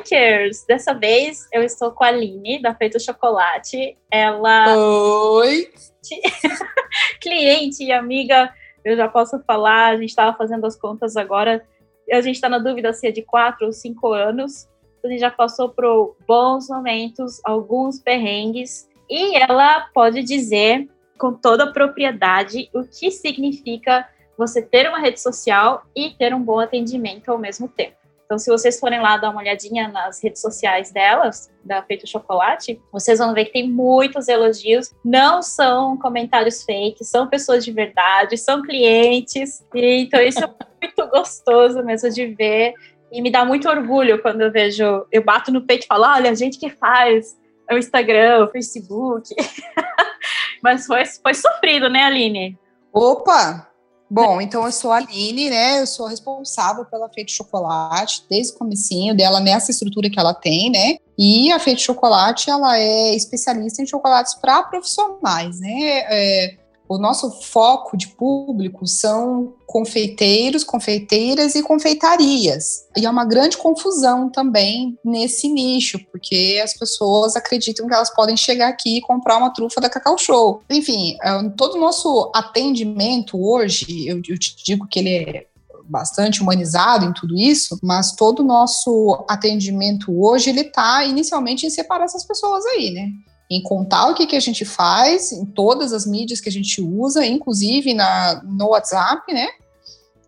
Bikers! Dessa vez eu estou com a Aline, da Feito Chocolate. Ela. Oi! cliente e amiga, eu já posso falar, a gente estava fazendo as contas agora. A gente está na dúvida se é de quatro ou cinco anos. A gente já passou por bons momentos, alguns perrengues, e ela pode dizer com toda a propriedade o que significa você ter uma rede social e ter um bom atendimento ao mesmo tempo. Então, se vocês forem lá dar uma olhadinha nas redes sociais delas, da Feito Chocolate, vocês vão ver que tem muitos elogios. Não são comentários fake, são pessoas de verdade, são clientes. E, então, isso é muito gostoso mesmo de ver. E me dá muito orgulho quando eu vejo, eu bato no peito e falo: olha, a gente que faz o Instagram, o Facebook. Mas foi, foi sofrido, né, Aline? Opa! Bom, então eu sou a Aline, né? Eu sou responsável pela Feito Chocolate desde o comecinho dela nessa estrutura que ela tem, né? E a Feito Chocolate, ela é especialista em chocolates para profissionais, né? É, o nosso foco de público são confeiteiros, confeiteiras e confeitarias. E é uma grande confusão também nesse nicho, porque as pessoas acreditam que elas podem chegar aqui e comprar uma trufa da Cacau Show. Enfim, é, todo o nosso atendimento hoje, eu, eu te digo que ele é bastante humanizado em tudo isso, mas todo o nosso atendimento hoje ele está inicialmente em separar essas pessoas aí, né? Em contar o que, que a gente faz em todas as mídias que a gente usa, inclusive na, no WhatsApp, né?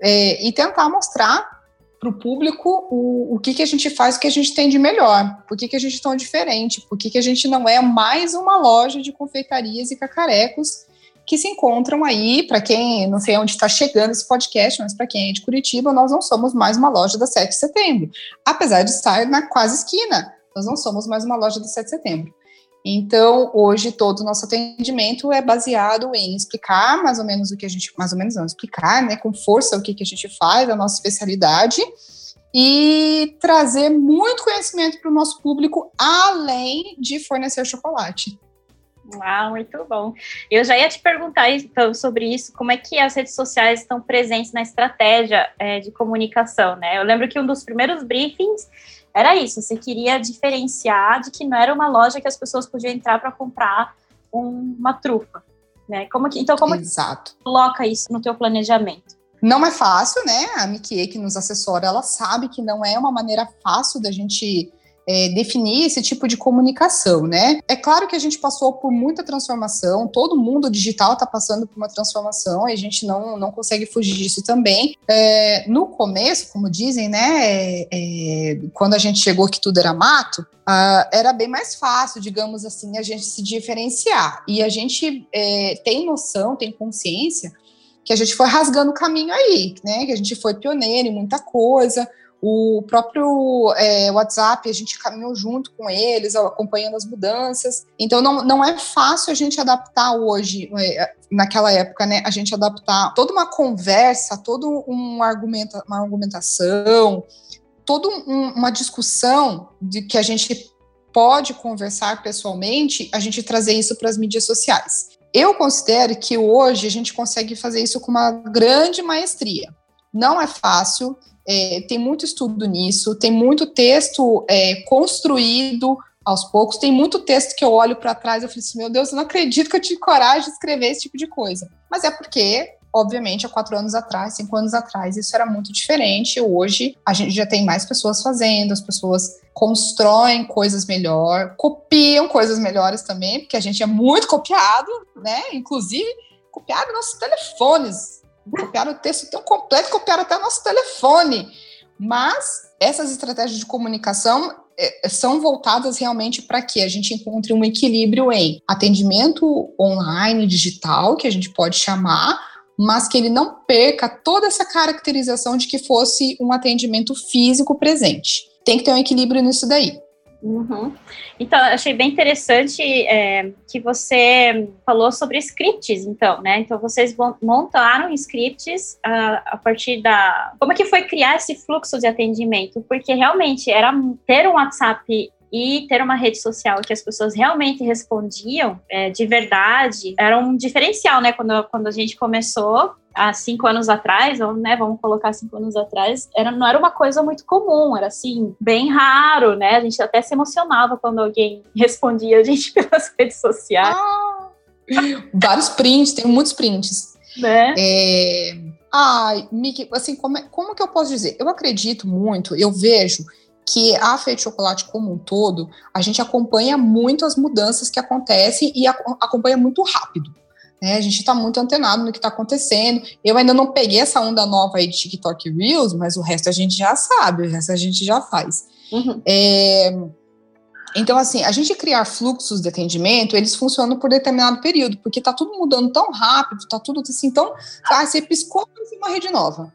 É, e tentar mostrar para o público o, o que, que a gente faz, o que a gente tem de melhor, por que, que a gente é tão diferente, por que, que a gente não é mais uma loja de confeitarias e cacarecos que se encontram aí, para quem, não sei onde está chegando esse podcast, mas para quem é de Curitiba, nós não somos mais uma loja da 7 de setembro. Apesar de estar na quase esquina, nós não somos mais uma loja da 7 de setembro. Então, hoje todo o nosso atendimento é baseado em explicar mais ou menos o que a gente, mais ou menos não, explicar, né, com força o que, que a gente faz, a nossa especialidade, e trazer muito conhecimento para o nosso público, além de fornecer chocolate. Ah, muito bom. Eu já ia te perguntar então, sobre isso, como é que as redes sociais estão presentes na estratégia é, de comunicação, né? Eu lembro que um dos primeiros briefings era isso, você queria diferenciar de que não era uma loja que as pessoas podiam entrar para comprar um, uma trufa, né? Como que, então, como Exato. que coloca isso no teu planejamento? Não é fácil, né? A Mikie, que nos assessora, ela sabe que não é uma maneira fácil da gente é, definir esse tipo de comunicação, né? É claro que a gente passou por muita transformação, todo mundo digital está passando por uma transformação e a gente não, não consegue fugir disso também. É, no começo, como dizem, né, é, é quando a gente chegou que tudo era mato, era bem mais fácil, digamos assim, a gente se diferenciar. E a gente é, tem noção, tem consciência que a gente foi rasgando o caminho aí, né? Que a gente foi pioneiro em muita coisa. O próprio é, WhatsApp, a gente caminhou junto com eles, acompanhando as mudanças. Então, não, não é fácil a gente adaptar hoje, é, naquela época, né? A gente adaptar toda uma conversa, toda um argumenta, uma argumentação, toda um, uma discussão de que a gente pode conversar pessoalmente, a gente trazer isso para as mídias sociais. Eu considero que hoje a gente consegue fazer isso com uma grande maestria. Não é fácil, é, tem muito estudo nisso, tem muito texto é, construído aos poucos, tem muito texto que eu olho para trás e falo assim, meu Deus, eu não acredito que eu tive coragem de escrever esse tipo de coisa. Mas é porque, obviamente, há quatro anos atrás, cinco anos atrás, isso era muito diferente. Hoje, a gente já tem mais pessoas fazendo, as pessoas constroem coisas melhor, copiam coisas melhores também, porque a gente é muito copiado, né? Inclusive, copiado nossos telefones copiaram o texto tão completo, copiaram até nosso telefone. Mas essas estratégias de comunicação é, são voltadas realmente para que a gente encontre um equilíbrio em atendimento online, digital, que a gente pode chamar, mas que ele não perca toda essa caracterização de que fosse um atendimento físico presente. Tem que ter um equilíbrio nisso daí. Uhum. Então, achei bem interessante é, que você falou sobre scripts, então, né? Então, vocês montaram scripts a, a, partir da... Como é que foi criar esse fluxo de atendimento? Porque, realmente, era ter um WhatsApp e ter uma rede social que as pessoas realmente respondiam é, de verdade era um diferencial, né? Quando, quando a gente começou há cinco anos atrás, ou né, vamos colocar cinco anos atrás, era, não era uma coisa muito comum, era assim, bem raro, né? A gente até se emocionava quando alguém respondia a gente pelas redes sociais. Ah, vários prints, tem muitos prints. Né? É... Ai, Miki, assim, como, é, como que eu posso dizer? Eu acredito muito, eu vejo que a Feito Chocolate como um todo, a gente acompanha muito as mudanças que acontecem e acompanha muito rápido. Né? A gente está muito antenado no que está acontecendo. Eu ainda não peguei essa onda nova aí de TikTok Reels, mas o resto a gente já sabe, o resto a gente já faz. Uhum. É, então, assim, a gente criar fluxos de atendimento, eles funcionam por determinado período, porque está tudo mudando tão rápido, está tudo assim, então, ah, você piscou, uma rede nova.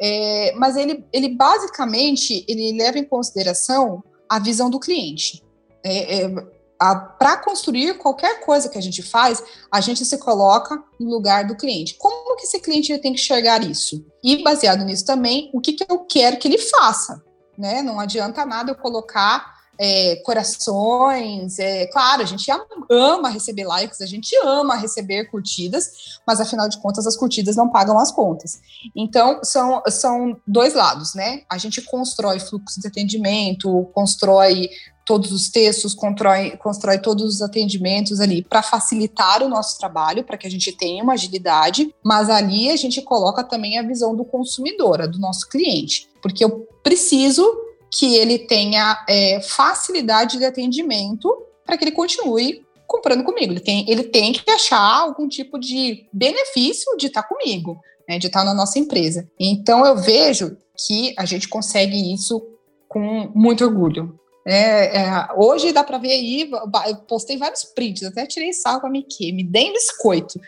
É, mas ele, ele basicamente ele leva em consideração a visão do cliente. É, é, para construir qualquer coisa que a gente faz, a gente se coloca no lugar do cliente. Como que esse cliente tem que enxergar isso? E baseado nisso também, o que, que eu quero que ele faça? Né? Não adianta nada eu colocar é, corações. É, claro, a gente ama receber likes, a gente ama receber curtidas, mas afinal de contas as curtidas não pagam as contas. Então, são, são dois lados, né? A gente constrói fluxo de atendimento, constrói todos os textos, constrói, constrói todos os atendimentos ali para facilitar o nosso trabalho, para que a gente tenha uma agilidade, mas ali a gente coloca também a visão do consumidor, do nosso cliente, porque eu preciso que ele tenha é, facilidade de atendimento para que ele continue comprando comigo. Ele tem, ele tem que achar algum tipo de benefício de estar comigo, né, de estar na nossa empresa. Então eu vejo que a gente consegue isso com muito orgulho. É, é, hoje dá para ver aí, eu postei vários prints, até tirei sal com a Mickey, me deem biscoito,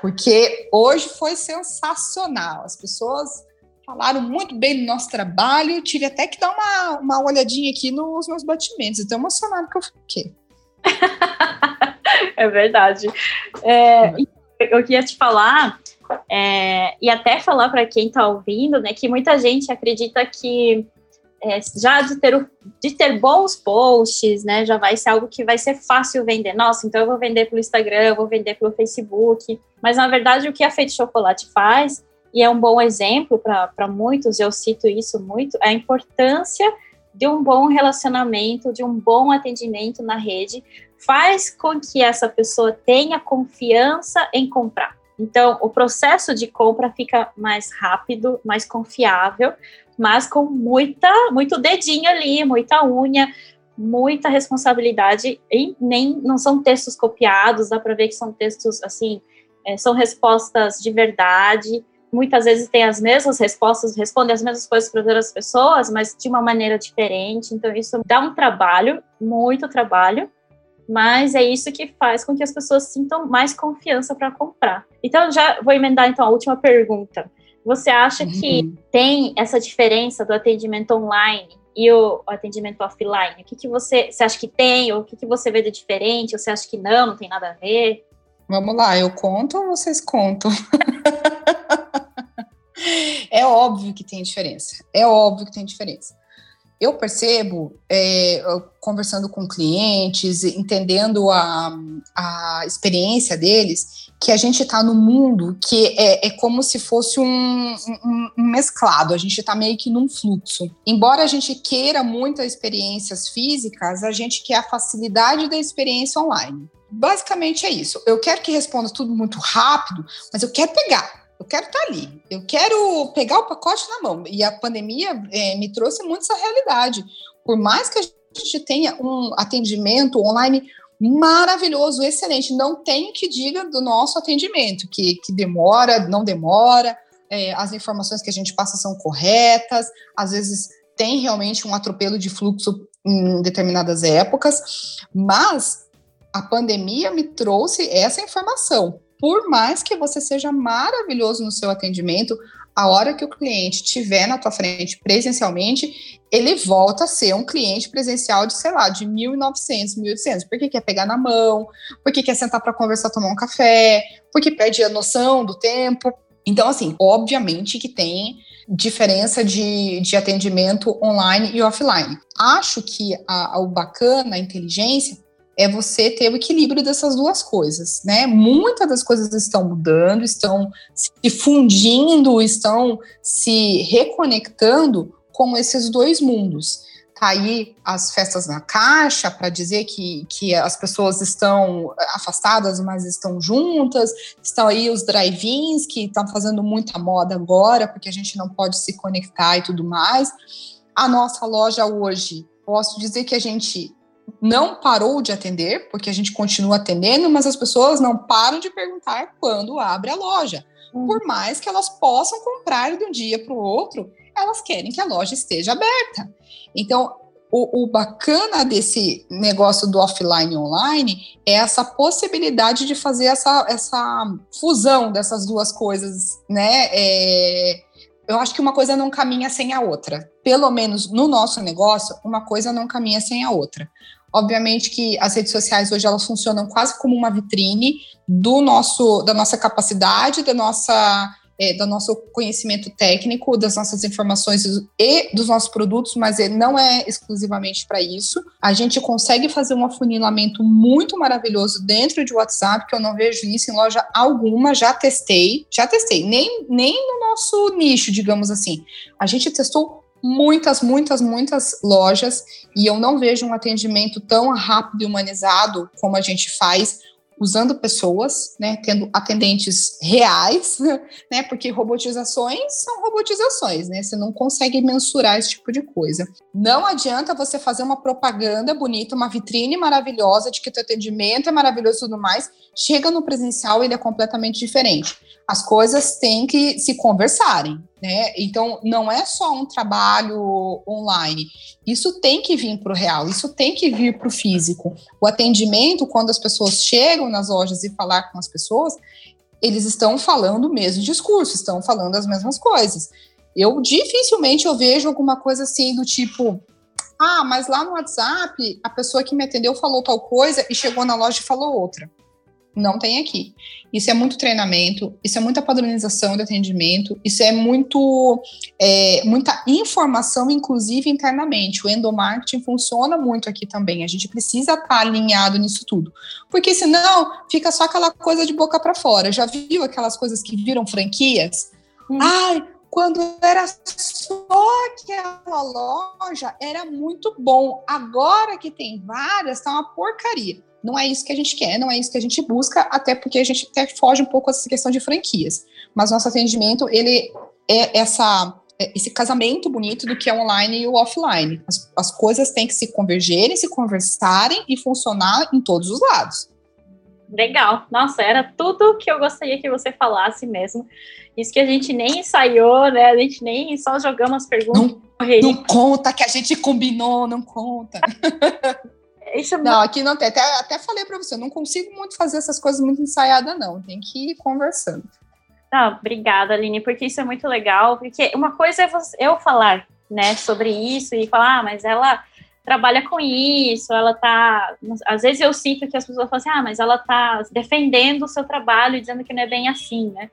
porque hoje foi sensacional. As pessoas falaram muito bem do nosso trabalho. Tive até que dar uma, uma olhadinha aqui nos meus batimentos. Estou emocionado que eu fiquei. é verdade. É, eu queria te falar, é, e até falar para quem está ouvindo, né, que muita gente acredita que é, já de ter, de ter bons posts, né, já vai ser algo que vai ser fácil vender. Nossa, então eu vou vender pelo Instagram, eu vou vender pelo Facebook. Mas na verdade, o que a Feito Chocolate faz e é um bom exemplo para muitos, eu cito isso muito, a importância de um bom relacionamento, de um bom atendimento na rede, faz com que essa pessoa tenha confiança em comprar. Então, o processo de compra fica mais rápido, mais confiável, mas com muita, muito dedinho ali, muita unha, muita responsabilidade. E nem não são textos copiados, dá para ver que são textos assim, é, são respostas de verdade muitas vezes tem as mesmas respostas, responde as mesmas coisas para outras pessoas, mas de uma maneira diferente. Então, isso dá um trabalho, muito trabalho, mas é isso que faz com que as pessoas sintam mais confiança para comprar. Então, já vou emendar então a última pergunta. Você acha que uhum. tem essa diferença do atendimento online e o atendimento offline? O que, que você, você acha que tem, ou o que, que você vê de diferente, ou você acha que não, não tem nada a ver? Vamos lá, eu conto ou vocês contam? é óbvio que tem diferença. É óbvio que tem diferença. Eu percebo, é, conversando com clientes, entendendo a, a experiência deles, que a gente está no mundo que é, é, como se fosse um, um, um mesclado, a gente está meio que num fluxo. Embora a gente queira muitas experiências físicas, a gente quer a facilidade da experiência online. Basicamente é isso. Eu quero que responda tudo muito rápido, mas eu quero pegar eu quero estar tá ali, eu quero pegar o pacote na mão. E a pandemia é, me trouxe muito essa realidade. Por mais que a gente tenha um atendimento online maravilhoso, excelente, não tem que diga do nosso atendimento, que, que demora, não demora, é, as informações que a gente passa são corretas, às vezes tem realmente um atropelo de fluxo em determinadas épocas, mas a pandemia me trouxe essa informação por mais que você seja maravilhoso no seu atendimento, a hora que o cliente estiver na tua frente presencialmente, ele volta a ser um cliente presencial de, sei lá, de 1.900, 1.800, porque quer pegar na mão, porque quer sentar para conversar, tomar um café, porque perde a noção do tempo. Então, assim, obviamente que tem diferença de, de atendimento online e offline. Acho que a, a, o bacana, a inteligência, é você ter o equilíbrio dessas duas coisas, né? Muitas das coisas estão mudando, estão se fundindo, estão se reconectando com esses dois mundos. Tá aí as festas na caixa para dizer que, que as pessoas estão afastadas, mas estão juntas. Estão aí os drive-ins que estão fazendo muita moda agora, porque a gente não pode se conectar e tudo mais. A nossa loja hoje, posso dizer que a gente não parou de atender, porque a gente continua atendendo, mas as pessoas não param de perguntar quando abre a loja. Hum. Por mais que elas possam comprar de um dia para o outro, elas querem que a loja esteja aberta. Então, o, o, bacana desse negócio do offline e online é essa possibilidade de fazer essa, essa fusão dessas duas coisas, né? É, eu acho que uma coisa não caminha sem a outra. Pelo menos no nosso negócio, uma coisa não caminha sem a outra. Obviamente que as redes sociais hoje elas funcionam quase como uma vitrine do nosso, da nossa capacidade, da nossa é, do nosso conhecimento técnico, das nossas informações e dos nossos produtos, mas não é exclusivamente para isso. A gente consegue fazer um afunilamento muito maravilhoso dentro de WhatsApp, que eu não vejo isso em loja alguma, já testei, já testei, nem, nem no nosso nicho, digamos assim. A gente testou muitas, muitas, muitas lojas e eu não vejo um atendimento tão rápido e humanizado como a gente faz usando pessoas, né, tendo atendentes reais, né, porque robotizações são robotizações, né, você não consegue mensurar esse tipo de coisa. Não adianta você fazer uma propaganda bonita, uma vitrine maravilhosa de que teu atendimento é maravilhoso e tudo mais, chega no presencial ele é completamente diferente. As coisas têm que se conversarem, né? Então não é só um trabalho online. Isso tem que vir para o real, isso tem que vir para o físico. O atendimento, quando as pessoas chegam nas lojas e falar com as pessoas, eles estão falando o mesmo discurso, estão falando as mesmas coisas. Eu dificilmente eu vejo alguma coisa assim do tipo, ah, mas lá no WhatsApp a pessoa que me atendeu falou tal coisa e chegou na loja e falou outra. Não tem aqui. Isso é muito treinamento, isso é muita padronização de atendimento, isso é muito é, muita informação, inclusive internamente. O endomarketing funciona muito aqui também. A gente precisa estar alinhado nisso tudo, porque senão fica só aquela coisa de boca para fora. Já viu aquelas coisas que viram franquias? Hum. Ai, quando era só aquela loja, era muito bom. Agora que tem várias, tá uma porcaria. Não é isso que a gente quer, não é isso que a gente busca, até porque a gente até foge um pouco dessa questão de franquias. Mas nosso atendimento, ele é essa é esse casamento bonito do que é online e o offline. As, as coisas têm que se convergerem, se conversarem e funcionar em todos os lados. Legal. Nossa, era tudo que eu gostaria que você falasse mesmo. Isso que a gente nem ensaiou, né? A gente nem só jogamos as perguntas. Não, não conta que a gente combinou, não conta. Isso é não, aqui não tem. Até, até falei para você, eu não consigo muito fazer essas coisas muito ensaiadas, não. Tem que ir conversando. Ah, obrigada, Aline, porque isso é muito legal. Porque uma coisa é você, eu falar, né, sobre isso e falar, ah, mas ela trabalha com isso, ela tá. Às vezes eu sinto que as pessoas falam assim, ah, mas ela tá defendendo o seu trabalho, dizendo que não é bem assim, né?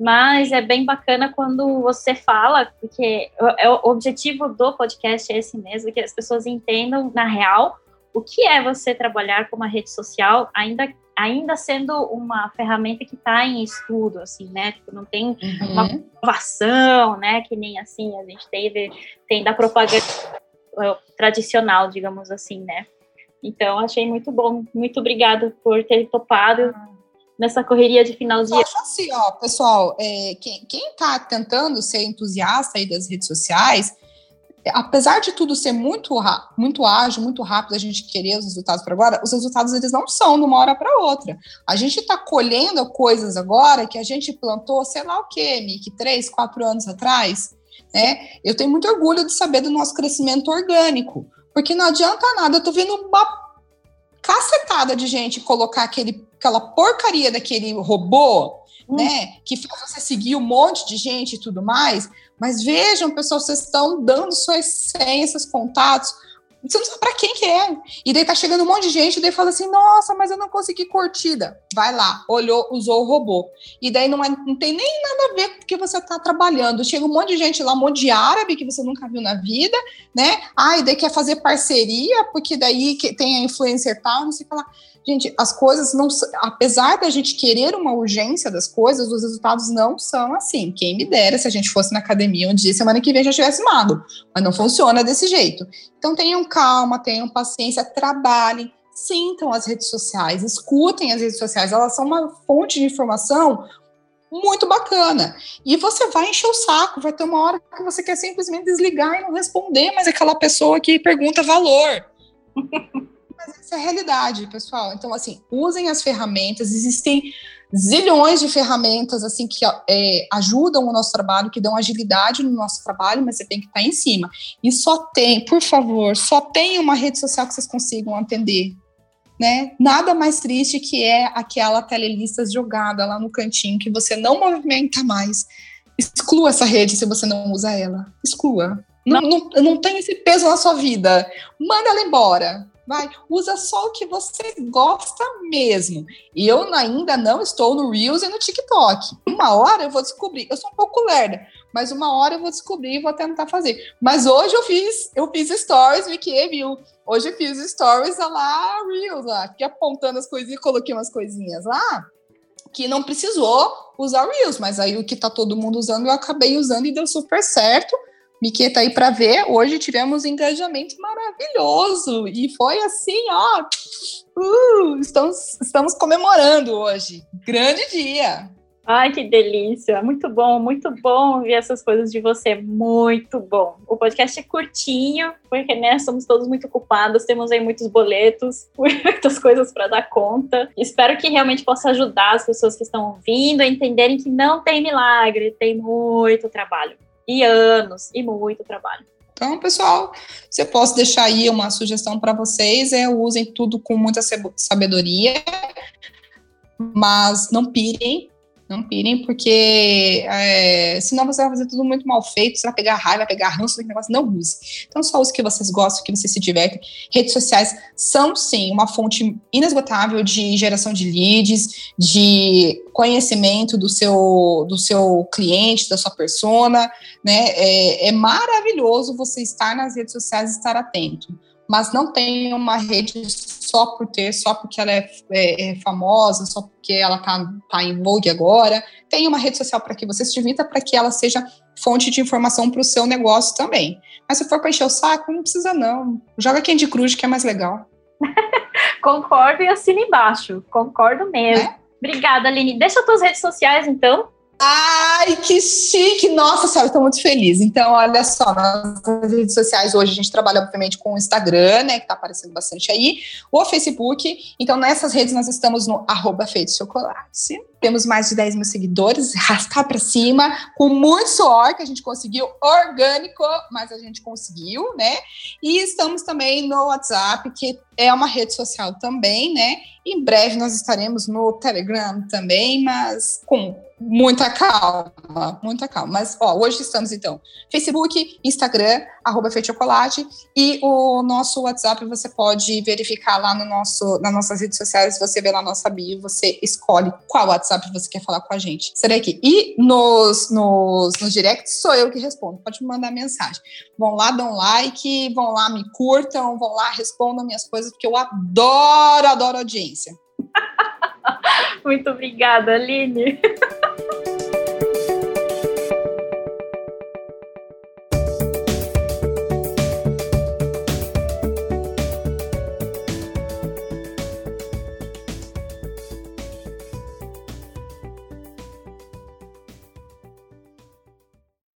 Mas é bem bacana quando você fala, porque é o objetivo do podcast é esse mesmo, que as pessoas entendam na real o que é você trabalhar com uma rede social, ainda, ainda sendo uma ferramenta que está em estudo, assim, né? Tipo, não tem uhum. uma aprovação, né? Que nem assim a gente teve, tem da propaganda eh, tradicional, digamos assim, né? Então, achei muito bom. Muito obrigada por ter topado nessa correria de final de ano. assim, ó, pessoal, é, quem, quem tá tentando ser entusiasta aí das redes sociais, apesar de tudo ser muito, muito ágil, muito rápido, a gente querer os resultados para agora, os resultados eles não são de uma hora para outra. A gente está colhendo coisas agora que a gente plantou, sei lá o quê, Mick, três, quatro anos atrás, né? Eu tenho muito orgulho de saber do nosso crescimento orgânico, porque não adianta nada, eu tô vendo uma cacetada de gente colocar aquele, aquela porcaria daquele robô, hum. né? Que faz você seguir um monte de gente e tudo mais, mas vejam, pessoal, vocês estão dando suas senhas, seus contatos Você não sabe pra quem que é. E daí tá chegando um monte de gente, e daí fala assim, nossa, mas eu não consegui curtida. Vai lá, olhou, usou o robô. E daí não, é, não tem nem nada a ver com o que você tá trabalhando. Chega um monte de gente lá, um monte de árabe que você nunca viu na vida, né? Ah, e daí quer fazer parceria, porque daí tem a influencer tal, não sei o que lá. Gente, as coisas não. Apesar da gente querer uma urgência das coisas, os resultados não são assim. Quem me dera se a gente fosse na academia um dia, semana que vem já tivesse mago. Mas não funciona desse jeito. Então tenham calma, tenham paciência, trabalhem, sintam as redes sociais, escutem as redes sociais. Elas são uma fonte de informação muito bacana. E você vai encher o saco, vai ter uma hora que você quer simplesmente desligar e não responder, mas aquela pessoa que pergunta valor. Mas essa é a realidade, pessoal. Então, assim, usem as ferramentas, existem zilhões de ferramentas assim que é, ajudam o nosso trabalho, que dão agilidade no nosso trabalho, mas você tem que estar em cima. E só tem, por favor, só tem uma rede social que vocês consigam atender. Né? Nada mais triste que é aquela telelista jogada lá no cantinho que você não movimenta mais. Exclua essa rede se você não usa ela. Exclua. Não, não, não tem esse peso na sua vida. Manda ela embora vai, usa só o que você gosta mesmo. E eu ainda não estou no Reels e no TikTok. Uma hora eu vou descobrir. Eu sou um pouco lerda, mas uma hora eu vou descobrir e vou tentar fazer. Mas hoje eu fiz, eu fiz stories, Vicky viu. Hoje eu fiz stories lá, Reels lá, fiquei apontando as coisinhas, coloquei umas coisinhas lá que não precisou usar Reels, mas aí o que tá todo mundo usando eu acabei usando e deu super certo. Miquê tá aí para ver. Hoje tivemos um engajamento maravilhoso e foi assim, ó. Uh, estamos, estamos comemorando hoje. Grande dia. Ai, que delícia! Muito bom, muito bom ver essas coisas de você. Muito bom. O podcast é curtinho, porque né, somos todos muito ocupados, temos aí muitos boletos, muitas coisas para dar conta. Espero que realmente possa ajudar as pessoas que estão ouvindo a entenderem que não tem milagre, tem muito trabalho e anos e muito trabalho. Então, pessoal, se eu posso deixar aí uma sugestão para vocês, é usem tudo com muita sabedoria, mas não pirem, não pirem, porque é, senão você vai fazer tudo muito mal feito, você vai pegar raiva, vai pegar ranço do negócio, não use. Então, só use o que vocês gostam, que vocês se divertem. Redes sociais são, sim, uma fonte inesgotável de geração de leads, de conhecimento do seu, do seu cliente, da sua persona, né? É, é maravilhoso você estar nas redes sociais e estar atento mas não tem uma rede só por ter, só porque ela é, é, é famosa, só porque ela está tá em vogue agora. Tem uma rede social para que você se divirta, para que ela seja fonte de informação para o seu negócio também. Mas se for para encher o saco, não precisa não. Joga Candy Crush, que é mais legal. Concordo e assino embaixo. Concordo mesmo. É? Obrigada, Aline. Deixa as tuas redes sociais, então. Ai, que chique! Nossa senhora, estou muito feliz. Então, olha só, nas redes sociais hoje a gente trabalha, obviamente, com o Instagram, né, que está aparecendo bastante aí, o Facebook. Então, nessas redes nós estamos no arroba Feito Chocolate. Temos mais de 10 mil seguidores, rascar para cima, com muito suor que a gente conseguiu, orgânico, mas a gente conseguiu, né? E estamos também no WhatsApp, que é uma rede social também, né? Em breve nós estaremos no Telegram também, mas com muita calma, muita calma. Mas, ó, hoje estamos, então, Facebook, Instagram, arroba Chocolate, e o nosso WhatsApp você pode verificar lá no nosso, nas nossas redes sociais, você vê lá nossa bio, você escolhe qual WhatsApp você quer falar com a gente. Será aqui. E nos, nos, nos directs sou eu que respondo, pode me mandar mensagem. Vão lá, dão like, vão lá, me curtam, vão lá, respondam minhas coisas, porque eu adoro, adoro audiência. Muito obrigada, Aline.